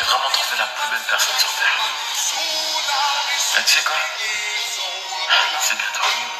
j'ai vraiment trouvé la plus belle personne sur Terre. Et tu sais quoi? C'est bien toi.